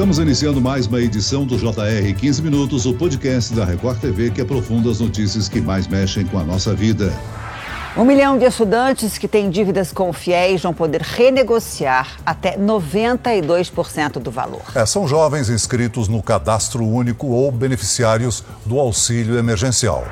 Estamos iniciando mais uma edição do JR 15 Minutos, o podcast da Record TV que aprofunda as notícias que mais mexem com a nossa vida. Um milhão de estudantes que têm dívidas com fiéis vão poder renegociar até 92% do valor. É, são jovens inscritos no cadastro único ou beneficiários do auxílio emergencial.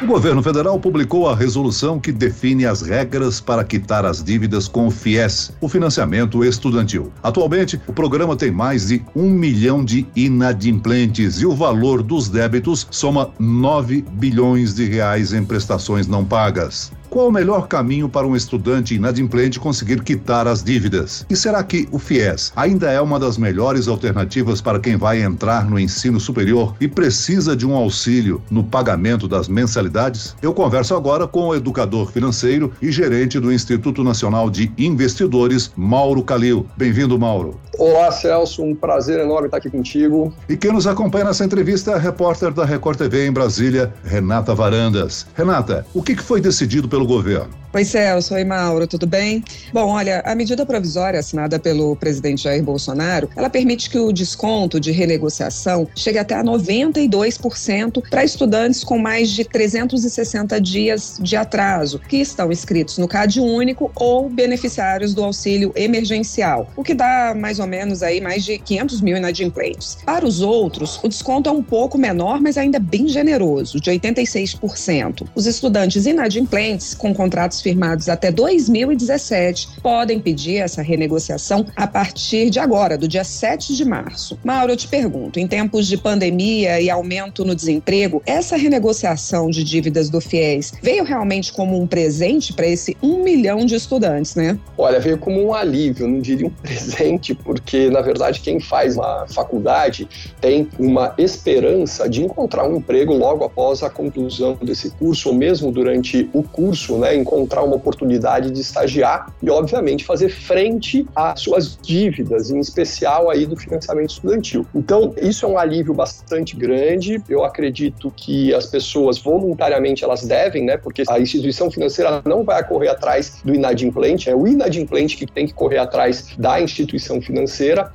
O governo federal publicou a resolução que define as regras para quitar as dívidas com o FIES, o financiamento estudantil. Atualmente, o programa tem mais de um milhão de inadimplentes e o valor dos débitos soma 9 bilhões de reais em prestações não pagas. Qual o melhor caminho para um estudante inadimplente conseguir quitar as dívidas? E será que o FIES ainda é uma das melhores alternativas para quem vai entrar no ensino superior e precisa de um auxílio no pagamento das mensalidades? Eu converso agora com o educador financeiro e gerente do Instituto Nacional de Investidores, Mauro Calil. Bem-vindo, Mauro. Olá, Celso. Um prazer enorme estar aqui contigo. E quem nos acompanha nessa entrevista é a repórter da Record TV em Brasília, Renata Varandas. Renata, o que foi decidido pelo governo? Oi, Celso. Oi, Mauro. Tudo bem? Bom, olha, a medida provisória assinada pelo presidente Jair Bolsonaro, ela permite que o desconto de renegociação chegue até a 92% para estudantes com mais de 360 dias de atraso, que estão inscritos no CAD único ou beneficiários do auxílio emergencial, o que dá mais ou menos aí mais de 500 mil inadimplentes. Para os outros, o desconto é um pouco menor, mas ainda bem generoso, de 86%. Os estudantes inadimplentes com contratos firmados até 2017 podem pedir essa renegociação a partir de agora, do dia 7 de março. Mauro, eu te pergunto, em tempos de pandemia e aumento no desemprego, essa renegociação de dívidas do FIES veio realmente como um presente para esse um milhão de estudantes, né? Olha, veio como um alívio, não diria um presente, porque na verdade quem faz uma faculdade tem uma esperança de encontrar um emprego logo após a conclusão desse curso, ou mesmo durante o curso, né, encontrar uma oportunidade de estagiar e, obviamente, fazer frente às suas dívidas, em especial aí do financiamento estudantil. Então, isso é um alívio bastante grande. Eu acredito que as pessoas voluntariamente elas devem, né, porque a instituição financeira não vai correr atrás do inadimplente, é o inadimplente que tem que correr atrás da instituição financeira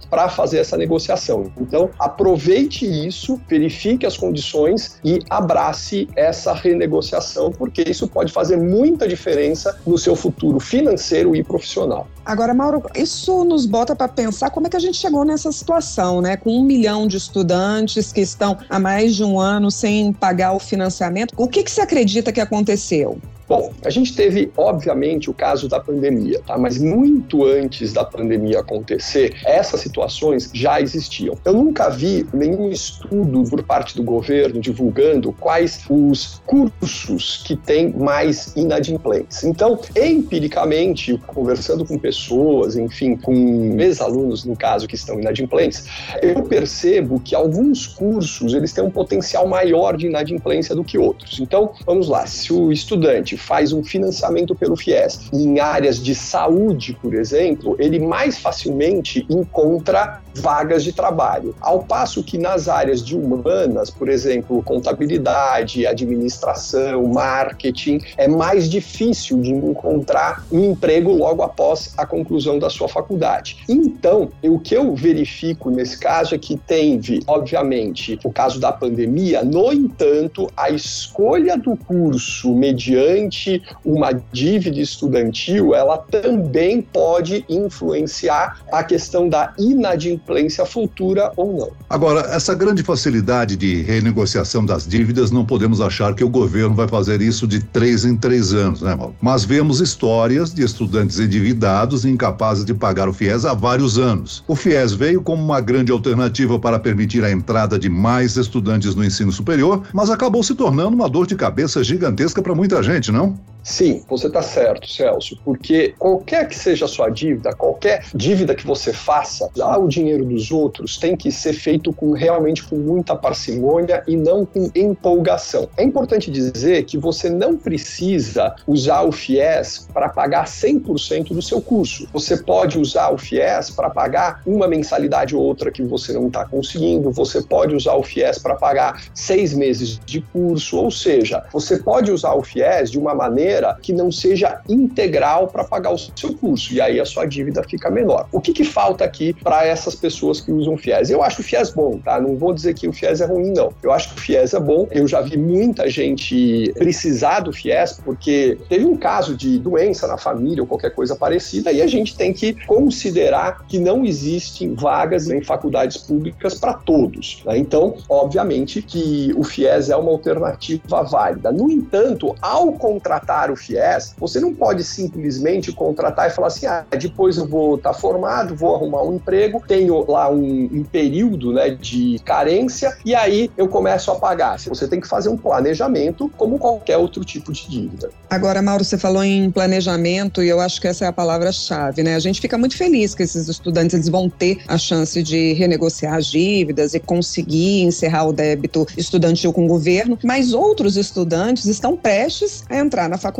para fazer essa negociação. Então, aproveite isso, verifique as condições e abrace essa renegociação, porque isso pode fazer muita diferença diferença no seu futuro financeiro e profissional. Agora, Mauro, isso nos bota para pensar como é que a gente chegou nessa situação, né? Com um milhão de estudantes que estão há mais de um ano sem pagar o financiamento. O que, que você acredita que aconteceu? Bom, a gente teve, obviamente, o caso da pandemia, tá? Mas muito antes da pandemia acontecer, essas situações já existiam. Eu nunca vi nenhum estudo por parte do governo divulgando quais os cursos que têm mais inadimplentes. Então, empiricamente, conversando com pessoas, enfim, com ex-alunos, no caso, que estão inadimplentes, eu percebo que alguns cursos, eles têm um potencial maior de inadimplência do que outros. Então, vamos lá, se o estudante faz um financiamento pelo FIES em áreas de saúde, por exemplo, ele mais facilmente encontra vagas de trabalho. Ao passo que nas áreas de humanas, por exemplo, contabilidade, administração, marketing, é mais difícil de encontrar um emprego logo após a conclusão da sua faculdade. Então, o que eu verifico nesse caso é que teve, obviamente, o caso da pandemia, no entanto, a escolha do curso mediante uma dívida estudantil, ela também pode influenciar a questão da inadimplência futura ou não. Agora, essa grande facilidade de renegociação das dívidas, não podemos achar que o governo vai fazer isso de três em três anos, né, Mauro? Mas vemos histórias de estudantes endividados e incapazes de pagar o FIES há vários anos. O FIES veio como uma grande alternativa para permitir a entrada de mais estudantes no ensino superior, mas acabou se tornando uma dor de cabeça gigantesca para muita gente, não? Sim, você está certo, Celso, porque qualquer que seja a sua dívida, qualquer dívida que você faça, dar o dinheiro dos outros tem que ser feito com realmente com muita parcimônia e não com empolgação. É importante dizer que você não precisa usar o FIES para pagar 100% do seu curso. Você pode usar o FIES para pagar uma mensalidade ou outra que você não está conseguindo, você pode usar o FIES para pagar seis meses de curso, ou seja, você pode usar o FIES de uma maneira maneira que não seja integral para pagar o seu curso, e aí a sua dívida fica menor. O que, que falta aqui para essas pessoas que usam FIES? Eu acho o FIES bom, tá? Não vou dizer que o FIES é ruim, não. Eu acho que o FIES é bom. Eu já vi muita gente precisar do FIES porque teve um caso de doença na família ou qualquer coisa parecida, e a gente tem que considerar que não existem vagas em faculdades públicas para todos. Né? Então, obviamente que o FIES é uma alternativa válida. No entanto, ao contratar o FIES, você não pode simplesmente contratar e falar assim: ah, depois eu vou estar tá formado, vou arrumar um emprego, tenho lá um, um período né, de carência e aí eu começo a pagar. Você tem que fazer um planejamento como qualquer outro tipo de dívida. Agora, Mauro, você falou em planejamento e eu acho que essa é a palavra-chave, né? A gente fica muito feliz que esses estudantes eles vão ter a chance de renegociar as dívidas e conseguir encerrar o débito estudantil com o governo, mas outros estudantes estão prestes a entrar na faculdade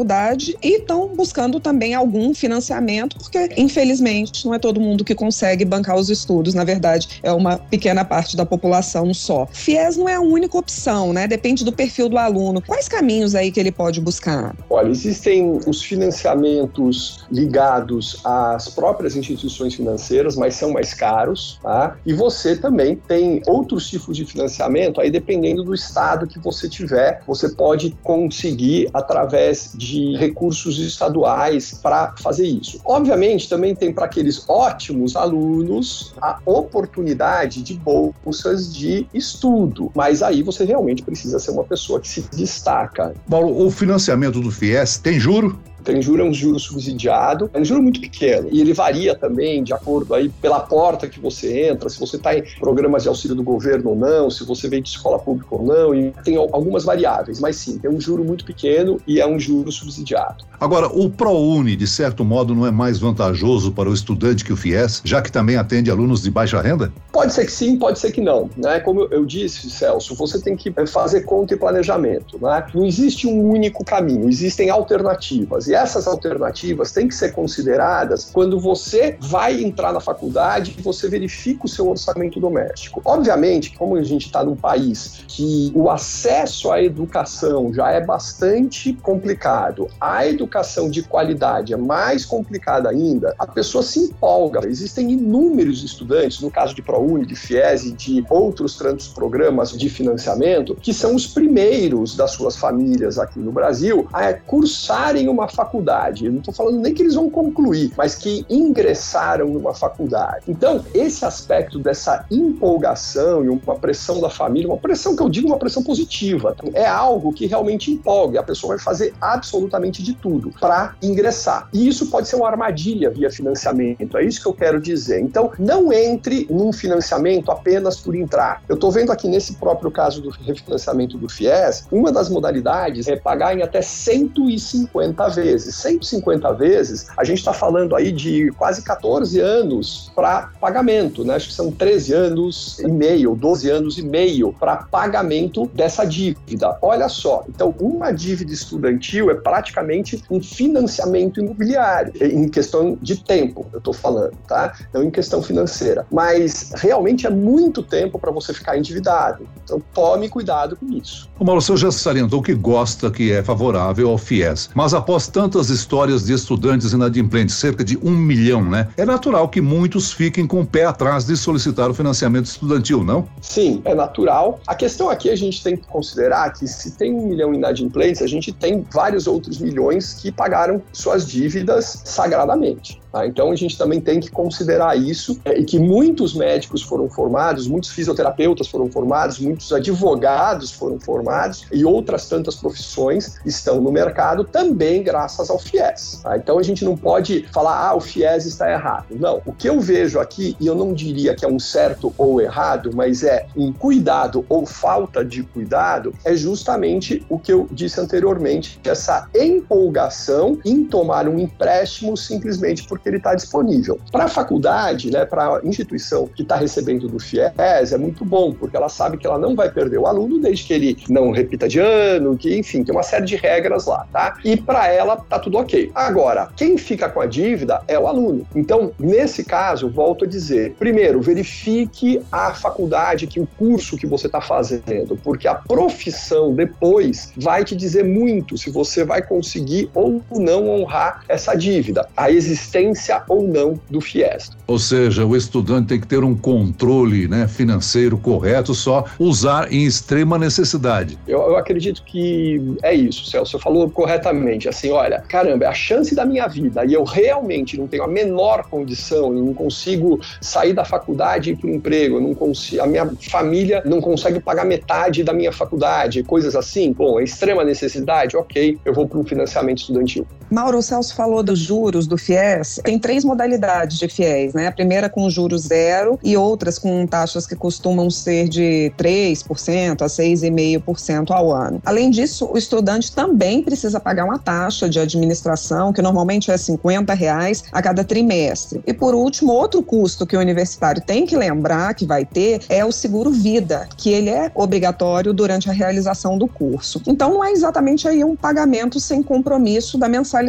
e estão buscando também algum financiamento, porque infelizmente não é todo mundo que consegue bancar os estudos, na verdade, é uma pequena parte da população só. FIES não é a única opção, né? Depende do perfil do aluno. Quais caminhos aí que ele pode buscar? Olha, existem os financiamentos ligados às próprias instituições financeiras, mas são mais caros, tá? E você também tem outros tipos de financiamento, aí dependendo do estado que você tiver, você pode conseguir através de recursos estaduais para fazer isso. Obviamente, também tem para aqueles ótimos alunos a oportunidade de bolsas de estudo, mas aí você realmente precisa ser uma pessoa que se destaca. Paulo, o financiamento do FIES tem juro? Tem juro é um juro subsidiado, é um juro muito pequeno e ele varia também de acordo aí pela porta que você entra, se você está em programas de auxílio do governo ou não, se você veio de escola pública ou não, e tem algumas variáveis, mas sim, tem um juro muito pequeno e é um juro subsidiado. Agora, o ProUni, de certo modo, não é mais vantajoso para o estudante que o FIES, já que também atende alunos de baixa renda? Pode ser que sim, pode ser que não. Né? Como eu disse, Celso, você tem que fazer conta e planejamento. Né? Não existe um único caminho, existem alternativas. E essas alternativas têm que ser consideradas quando você vai entrar na faculdade e você verifica o seu orçamento doméstico. Obviamente, como a gente está num país que o acesso à educação já é bastante complicado, a educação de qualidade é mais complicada ainda, a pessoa se empolga. Existem inúmeros estudantes, no caso de ProUni, de FIES e de outros tantos programas de financiamento, que são os primeiros das suas famílias aqui no Brasil a cursarem uma faculdade faculdade. Eu não estou falando nem que eles vão concluir, mas que ingressaram numa faculdade. Então, esse aspecto dessa empolgação e uma pressão da família, uma pressão que eu digo uma pressão positiva, é algo que realmente empolga. A pessoa vai fazer absolutamente de tudo para ingressar. E isso pode ser uma armadilha via financiamento. É isso que eu quero dizer. Então, não entre num financiamento apenas por entrar. Eu estou vendo aqui nesse próprio caso do refinanciamento do FIES, uma das modalidades é pagar em até 150 vezes vezes, 150 vezes, a gente está falando aí de quase 14 anos para pagamento, né? Acho que são 13 anos e meio, 12 anos e meio para pagamento dessa dívida. Olha só, então uma dívida estudantil é praticamente um financiamento imobiliário, em questão de tempo, eu estou falando, tá? Não em questão financeira. Mas realmente é muito tempo para você ficar endividado. Então tome cuidado com isso. O Mauro, você já salientou que gosta, que é favorável ao FIES, mas após tantas histórias de estudantes inadimplentes, cerca de um milhão, né? É natural que muitos fiquem com o pé atrás de solicitar o financiamento estudantil, não? Sim, é natural. A questão aqui a gente tem que considerar que se tem um milhão inadimplentes, a gente tem vários outros milhões que pagaram suas dívidas sagradamente. Tá? Então a gente também tem que considerar isso é, e que muitos médicos foram formados, muitos fisioterapeutas foram formados, muitos advogados foram formados e outras tantas profissões estão no mercado também graças ao FIES. Tá? Então a gente não pode falar, ah, o FIES está errado. Não. O que eu vejo aqui, e eu não diria que é um certo ou errado, mas é um cuidado ou falta de cuidado, é justamente o que eu disse anteriormente, essa empolgação em tomar um empréstimo simplesmente porque ele está disponível. Para a faculdade, né, para a instituição que está recebendo do FIES, é muito bom, porque ela sabe que ela não vai perder o aluno desde que ele não repita de ano, que enfim, tem uma série de regras lá, tá? E para ela ela tá tudo ok. Agora, quem fica com a dívida é o aluno. Então, nesse caso, volto a dizer, primeiro, verifique a faculdade, que o curso que você está fazendo, porque a profissão depois vai te dizer muito se você vai conseguir ou não honrar essa dívida, a existência ou não do FIES. Ou seja, o estudante tem que ter um controle né, financeiro correto, só usar em extrema necessidade. Eu, eu acredito que é isso, Celso. Você falou corretamente. Assim, olha, caramba, é a chance da minha vida e eu realmente não tenho a menor condição, eu não consigo sair da faculdade e ir para o emprego, não consigo, a minha família não consegue pagar metade da minha faculdade, coisas assim. Bom, é extrema necessidade, ok, eu vou para um financiamento estudantil. Mauro, Celso falou dos juros do FIES. Tem três modalidades de FIES, né? A primeira com juros zero e outras com taxas que costumam ser de 3% a 6,5% ao ano. Além disso, o estudante também precisa pagar uma taxa de administração, que normalmente é 50 reais a cada trimestre. E por último, outro custo que o universitário tem que lembrar que vai ter é o seguro vida, que ele é obrigatório durante a realização do curso. Então não é exatamente aí um pagamento sem compromisso da mensalidade.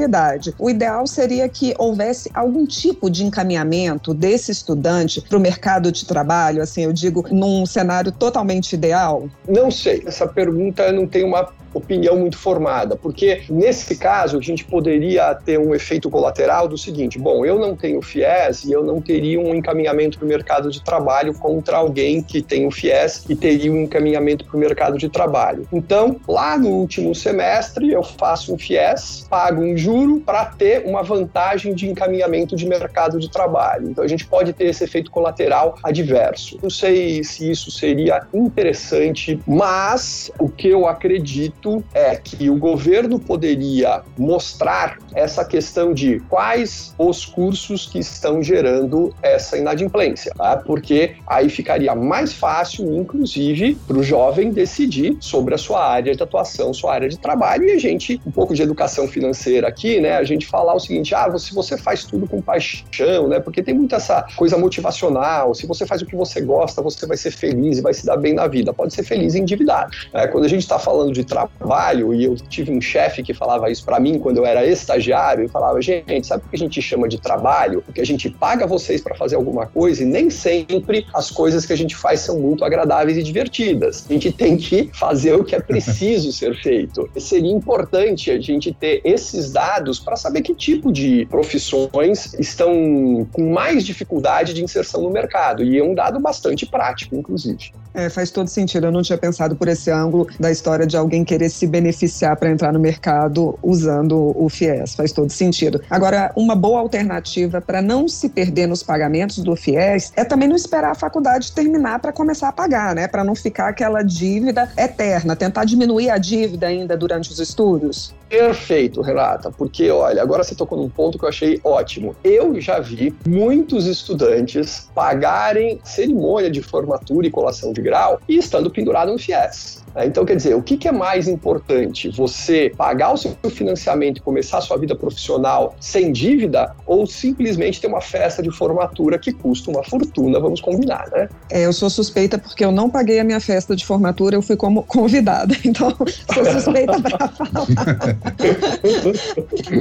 O ideal seria que houvesse algum tipo de encaminhamento desse estudante para o mercado de trabalho, assim, eu digo, num cenário totalmente ideal? Não sei. Essa pergunta não tem uma opinião muito formada, porque nesse caso a gente poderia ter um efeito colateral do seguinte: bom, eu não tenho FIES e eu não teria um encaminhamento para o mercado de trabalho contra alguém que tem o FIES e teria um encaminhamento para o mercado de trabalho. Então, lá no último semestre, eu faço um FIES, pago um juro para ter uma vantagem de encaminhamento de mercado de trabalho. Então, a gente pode ter esse efeito colateral adverso. Não sei se isso seria interessante, mas o que eu acredito é que o governo poderia mostrar essa questão de quais os cursos que estão gerando essa inadimplência, tá? porque aí ficaria mais fácil, inclusive, para o jovem decidir sobre a sua área de atuação, sua área de trabalho, e a gente, um pouco de educação financeira aqui, né, a gente falar o seguinte, ah, se você faz tudo com paixão, né, porque tem muita essa coisa motivacional, se você faz o que você gosta, você vai ser feliz e vai se dar bem na vida, pode ser feliz endividado. Né? Quando a gente está falando de trabalho, trabalho, e eu tive um chefe que falava isso para mim quando eu era estagiário, e falava: gente, sabe o que a gente chama de trabalho? Porque a gente paga vocês para fazer alguma coisa e nem sempre as coisas que a gente faz são muito agradáveis e divertidas. A gente tem que fazer o que é preciso ser feito. E seria importante a gente ter esses dados para saber que tipo de profissões estão com mais dificuldade de inserção no mercado. E é um dado bastante prático, inclusive. É, faz todo sentido. Eu não tinha pensado por esse ângulo da história de alguém querer se beneficiar para entrar no mercado usando o FIES. Faz todo sentido. Agora, uma boa alternativa para não se perder nos pagamentos do FIES é também não esperar a faculdade terminar para começar a pagar, né? Para não ficar aquela dívida eterna, tentar diminuir a dívida ainda durante os estudos. Perfeito, Renata, porque olha, agora você tocou num ponto que eu achei ótimo. Eu já vi muitos estudantes pagarem cerimônia de formatura e colação de grau e estando pendurado no FIES. Né? Então, quer dizer, o que, é mais importante? Você pagar o seu financiamento e começar a sua vida profissional sem dívida ou simplesmente ter uma festa de formatura que custa uma fortuna, vamos combinar, né? É, eu sou suspeita porque eu não paguei a minha festa de formatura, eu fui como convidada, então sou suspeita para falar.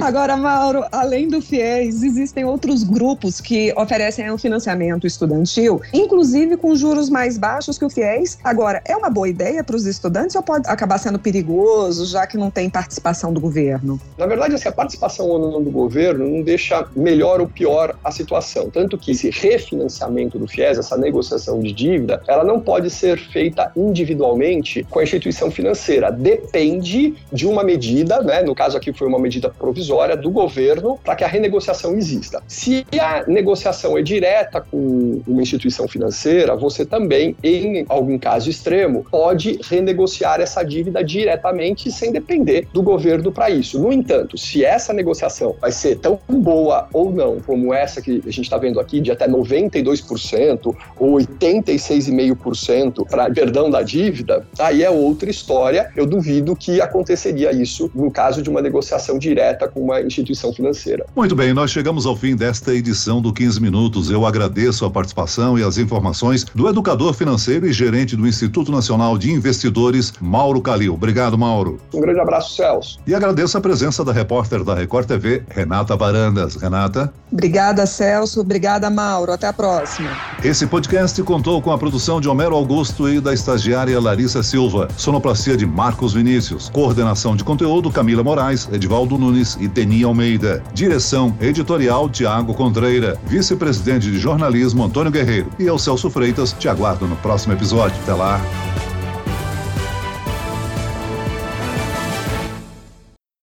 Agora, Mauro, além do FIES, existem outros grupos que oferecem um financiamento estudantil, inclusive com juros mais baixos que o FIES. Agora, é uma boa ideia para os estudantes estudantes ou pode acabar sendo perigoso, já que não tem participação do governo? Na verdade, assim, a participação ou não do governo não deixa melhor ou pior a situação. Tanto que esse refinanciamento do FIES, essa negociação de dívida, ela não pode ser feita individualmente com a instituição financeira. Depende de uma medida, né? no caso aqui foi uma medida provisória do governo, para que a renegociação exista. Se a negociação é direta com uma instituição financeira, você também, em algum caso extremo, pode renegociar negociar essa dívida diretamente sem depender do governo para isso. No entanto, se essa negociação vai ser tão boa ou não, como essa que a gente está vendo aqui, de até 92% ou 86,5% para perdão da dívida, aí é outra história. Eu duvido que aconteceria isso no caso de uma negociação direta com uma instituição financeira. Muito bem, nós chegamos ao fim desta edição do 15 Minutos. Eu agradeço a participação e as informações do educador financeiro e gerente do Instituto Nacional de Investidores Mauro Calil. Obrigado, Mauro. Um grande abraço, Celso. E agradeço a presença da repórter da Record TV, Renata Varandas. Renata. Obrigada, Celso. Obrigada, Mauro. Até a próxima. Esse podcast contou com a produção de Homero Augusto e da estagiária Larissa Silva, sonoplastia de Marcos Vinícius, coordenação de conteúdo Camila Moraes, Edivaldo Nunes e Teni Almeida, direção editorial Tiago Contreira, vice-presidente de jornalismo Antônio Guerreiro e eu, Celso Freitas, te aguardo no próximo episódio. Até lá.